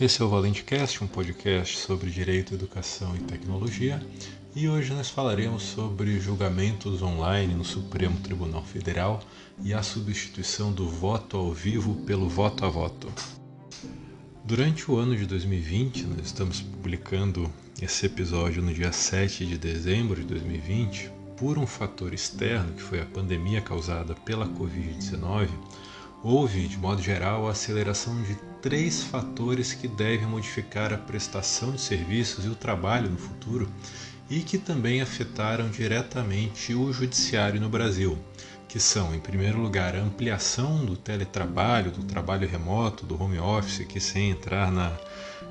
Esse é o ValenteCast, um podcast sobre direito, educação e tecnologia, e hoje nós falaremos sobre julgamentos online no Supremo Tribunal Federal e a substituição do voto ao vivo pelo voto a voto. Durante o ano de 2020, nós estamos publicando esse episódio no dia 7 de dezembro de 2020, por um fator externo que foi a pandemia causada pela Covid-19 Houve, de modo geral, a aceleração de três fatores que devem modificar a prestação de serviços e o trabalho no futuro e que também afetaram diretamente o judiciário no Brasil, que são, em primeiro lugar, a ampliação do teletrabalho, do trabalho remoto, do home office, que sem entrar na,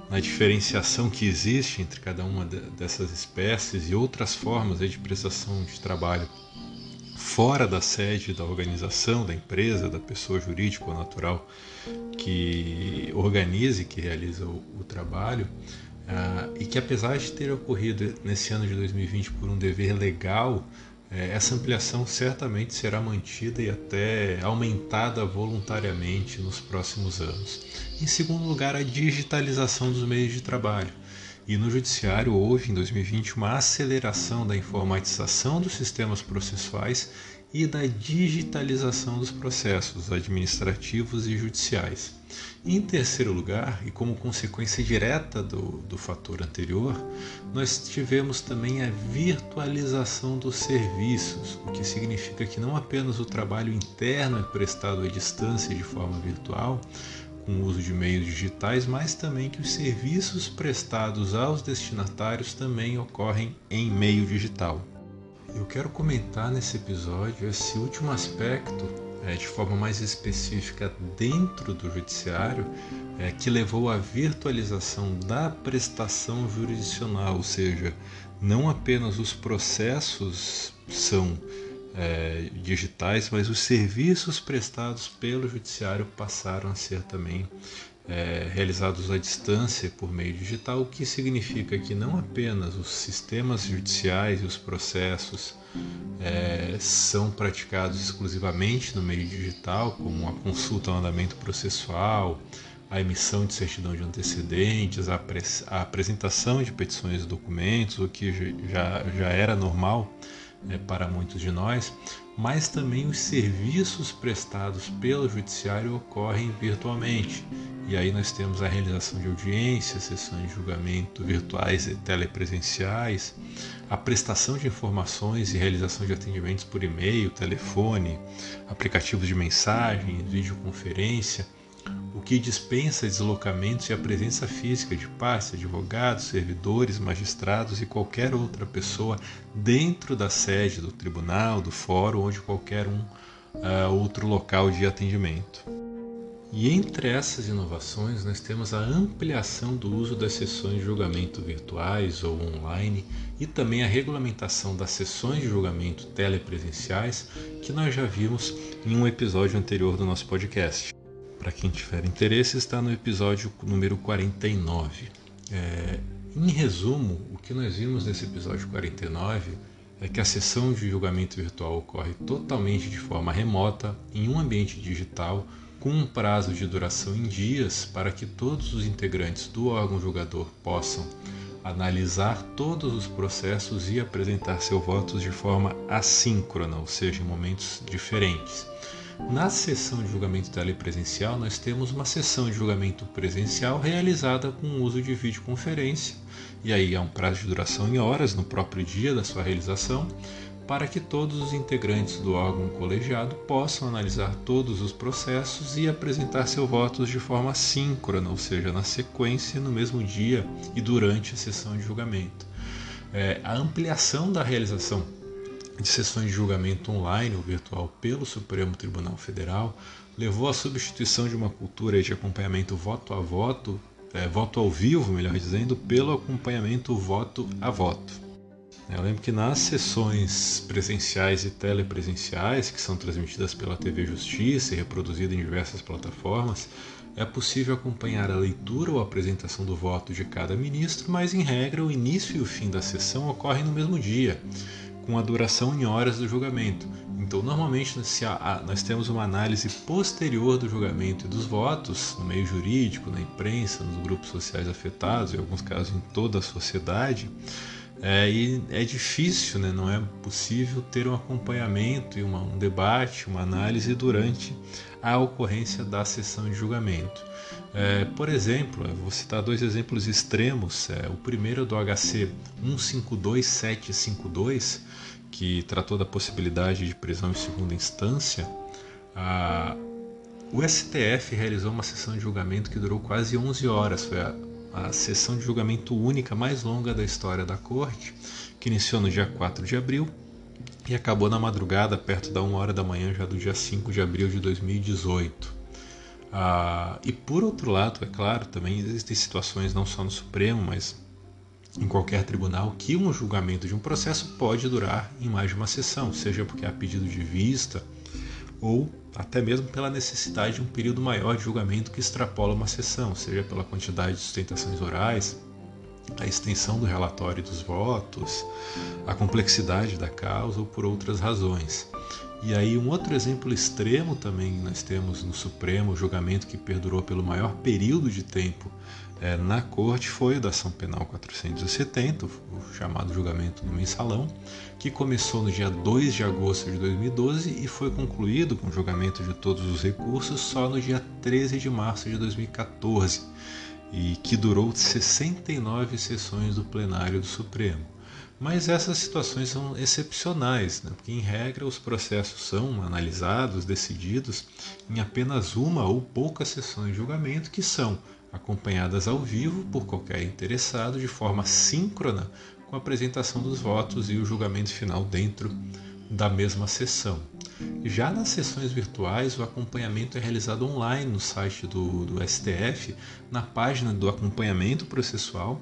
na diferenciação que existe entre cada uma dessas espécies e outras formas de prestação de trabalho fora da sede da organização, da empresa, da pessoa jurídica ou natural que organize, que realiza o, o trabalho, uh, e que apesar de ter ocorrido nesse ano de 2020 por um dever legal, eh, essa ampliação certamente será mantida e até aumentada voluntariamente nos próximos anos. Em segundo lugar, a digitalização dos meios de trabalho. E no Judiciário houve, em 2020, uma aceleração da informatização dos sistemas processuais e da digitalização dos processos administrativos e judiciais. Em terceiro lugar, e como consequência direta do, do fator anterior, nós tivemos também a virtualização dos serviços, o que significa que não apenas o trabalho interno é prestado à distância de forma virtual, com o uso de meios digitais, mas também que os serviços prestados aos destinatários também ocorrem em meio digital. Eu quero comentar nesse episódio esse último aspecto é, de forma mais específica dentro do judiciário é, que levou à virtualização da prestação jurisdicional, ou seja, não apenas os processos são é, digitais, mas os serviços prestados pelo judiciário passaram a ser também é, realizados à distância por meio digital, o que significa que não apenas os sistemas judiciais e os processos é, são praticados exclusivamente no meio digital, como a consulta ao andamento processual, a emissão de certidão de antecedentes, a, a apresentação de petições e documentos, o que já, já era normal é, para muitos de nós, mas também os serviços prestados pelo judiciário ocorrem virtualmente. E aí nós temos a realização de audiências, sessões de julgamento virtuais e telepresenciais, a prestação de informações e realização de atendimentos por e-mail, telefone, aplicativos de mensagem, videoconferência o que dispensa deslocamentos e a presença física de partes, advogados, servidores, magistrados e qualquer outra pessoa dentro da sede do tribunal, do fórum ou de qualquer um uh, outro local de atendimento. E entre essas inovações, nós temos a ampliação do uso das sessões de julgamento virtuais ou online e também a regulamentação das sessões de julgamento telepresenciais, que nós já vimos em um episódio anterior do nosso podcast. Para quem tiver interesse, está no episódio número 49. É, em resumo, o que nós vimos nesse episódio 49 é que a sessão de julgamento virtual ocorre totalmente de forma remota, em um ambiente digital, com um prazo de duração em dias para que todos os integrantes do órgão julgador possam analisar todos os processos e apresentar seus votos de forma assíncrona, ou seja, em momentos diferentes. Na sessão de julgamento telepresencial, nós temos uma sessão de julgamento presencial realizada com o uso de videoconferência, e aí há um prazo de duração em horas no próprio dia da sua realização, para que todos os integrantes do órgão colegiado possam analisar todos os processos e apresentar seus votos de forma síncrona, ou seja, na sequência, no mesmo dia e durante a sessão de julgamento. É, a ampliação da realização de sessões de julgamento online ou virtual pelo Supremo Tribunal Federal levou à substituição de uma cultura de acompanhamento voto a voto, é, voto ao vivo, melhor dizendo, pelo acompanhamento voto a voto. Eu lembro que nas sessões presenciais e telepresenciais, que são transmitidas pela TV Justiça e reproduzidas em diversas plataformas, é possível acompanhar a leitura ou apresentação do voto de cada ministro, mas em regra o início e o fim da sessão ocorrem no mesmo dia, com a duração em horas do julgamento. Então, normalmente, nós temos uma análise posterior do julgamento e dos votos, no meio jurídico, na imprensa, nos grupos sociais afetados, em alguns casos em toda a sociedade. É, e é difícil, né? não é possível ter um acompanhamento e uma, um debate, uma análise durante a ocorrência da sessão de julgamento. É, por exemplo, vou citar dois exemplos extremos. É, o primeiro do HC 152752, que tratou da possibilidade de prisão em segunda instância. A, o STF realizou uma sessão de julgamento que durou quase 11 horas. Foi a, a sessão de julgamento única mais longa da história da Corte, que iniciou no dia 4 de abril e acabou na madrugada, perto da 1 hora da manhã, já do dia 5 de abril de 2018. Ah, e por outro lado, é claro, também existem situações não só no Supremo, mas em qualquer tribunal, que um julgamento de um processo pode durar em mais de uma sessão, seja porque há pedido de vista ou até mesmo pela necessidade de um período maior de julgamento que extrapola uma sessão, seja pela quantidade de sustentações orais, a extensão do relatório dos votos, a complexidade da causa ou por outras razões. E aí um outro exemplo extremo também nós temos no Supremo, o julgamento que perdurou pelo maior período de tempo é, na corte foi o da ação penal 470, o chamado julgamento do mensalão, que começou no dia 2 de agosto de 2012 e foi concluído com o julgamento de todos os recursos só no dia 13 de março de 2014 e que durou 69 sessões do plenário do Supremo. Mas essas situações são excepcionais, né? porque, em regra, os processos são analisados, decididos em apenas uma ou poucas sessões de julgamento, que são acompanhadas ao vivo por qualquer interessado de forma síncrona com a apresentação dos votos e o julgamento final dentro da mesma sessão. Já nas sessões virtuais, o acompanhamento é realizado online no site do, do STF, na página do acompanhamento processual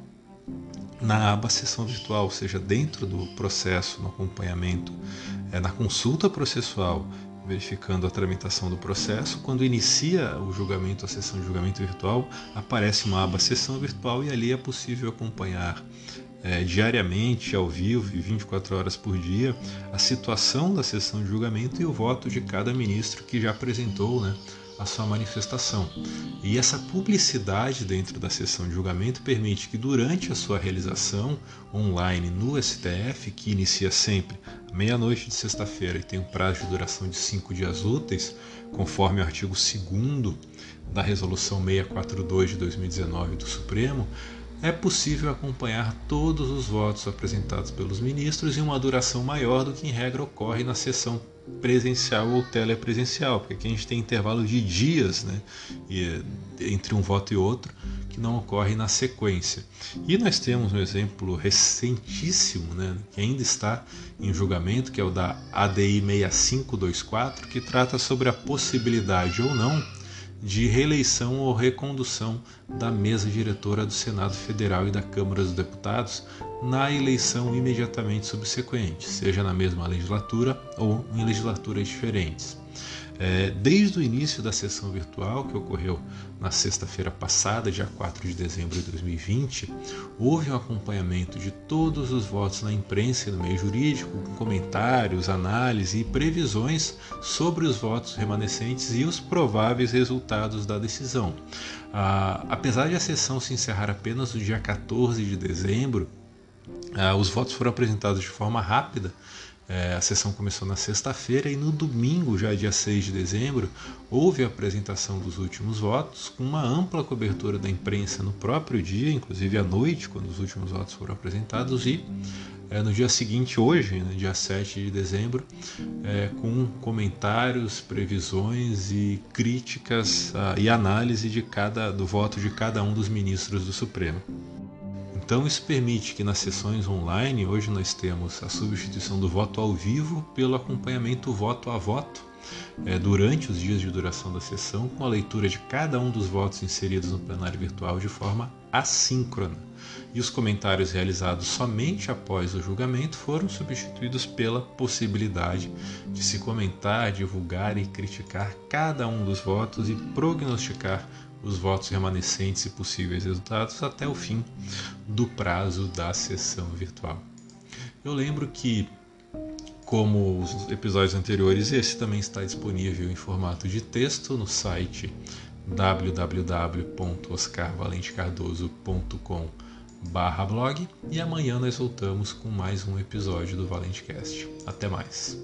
na aba sessão virtual, ou seja, dentro do processo, no acompanhamento, é, na consulta processual, verificando a tramitação do processo. Quando inicia o julgamento, a sessão de julgamento virtual, aparece uma aba sessão virtual e ali é possível acompanhar é, diariamente, ao vivo e 24 horas por dia, a situação da sessão de julgamento e o voto de cada ministro que já apresentou né, a sua manifestação. E essa publicidade dentro da sessão de julgamento permite que durante a sua realização online no STF, que inicia sempre meia-noite de sexta-feira e tem um prazo de duração de cinco dias úteis, conforme o artigo 2 da Resolução 642 de 2019 do Supremo, é possível acompanhar todos os votos apresentados pelos ministros em uma duração maior do que em regra ocorre na sessão presencial ou telepresencial, porque aqui a gente tem intervalo de dias né, entre um voto e outro que não ocorre na sequência. E nós temos um exemplo recentíssimo, né, que ainda está em julgamento, que é o da ADI 6524, que trata sobre a possibilidade ou não de reeleição ou recondução da mesa diretora do Senado Federal e da Câmara dos Deputados na eleição imediatamente subsequente, seja na mesma legislatura ou em legislaturas diferentes. É, desde o início da sessão virtual, que ocorreu na sexta-feira passada, dia 4 de dezembro de 2020, houve um acompanhamento de todos os votos na imprensa e no meio jurídico, com comentários, análise e previsões sobre os votos remanescentes e os prováveis resultados da decisão. Ah, apesar de a sessão se encerrar apenas no dia 14 de dezembro, ah, os votos foram apresentados de forma rápida é, a sessão começou na sexta-feira e no domingo, já dia 6 de dezembro, houve a apresentação dos últimos votos, com uma ampla cobertura da imprensa no próprio dia, inclusive à noite, quando os últimos votos foram apresentados, e é, no dia seguinte, hoje, no dia 7 de dezembro, é, com comentários, previsões e críticas ah, e análise de cada, do voto de cada um dos ministros do Supremo. Então, isso permite que nas sessões online, hoje nós temos a substituição do voto ao vivo pelo acompanhamento voto a voto é, durante os dias de duração da sessão, com a leitura de cada um dos votos inseridos no plenário virtual de forma assíncrona. E os comentários realizados somente após o julgamento foram substituídos pela possibilidade de se comentar, divulgar e criticar cada um dos votos e prognosticar os votos remanescentes e possíveis resultados até o fim do prazo da sessão virtual. Eu lembro que Como os episódios anteriores, esse também está disponível em formato de texto no site www.oscarvalentecardoso.com/blog e amanhã nós voltamos com mais um episódio do Valentecast. Até mais.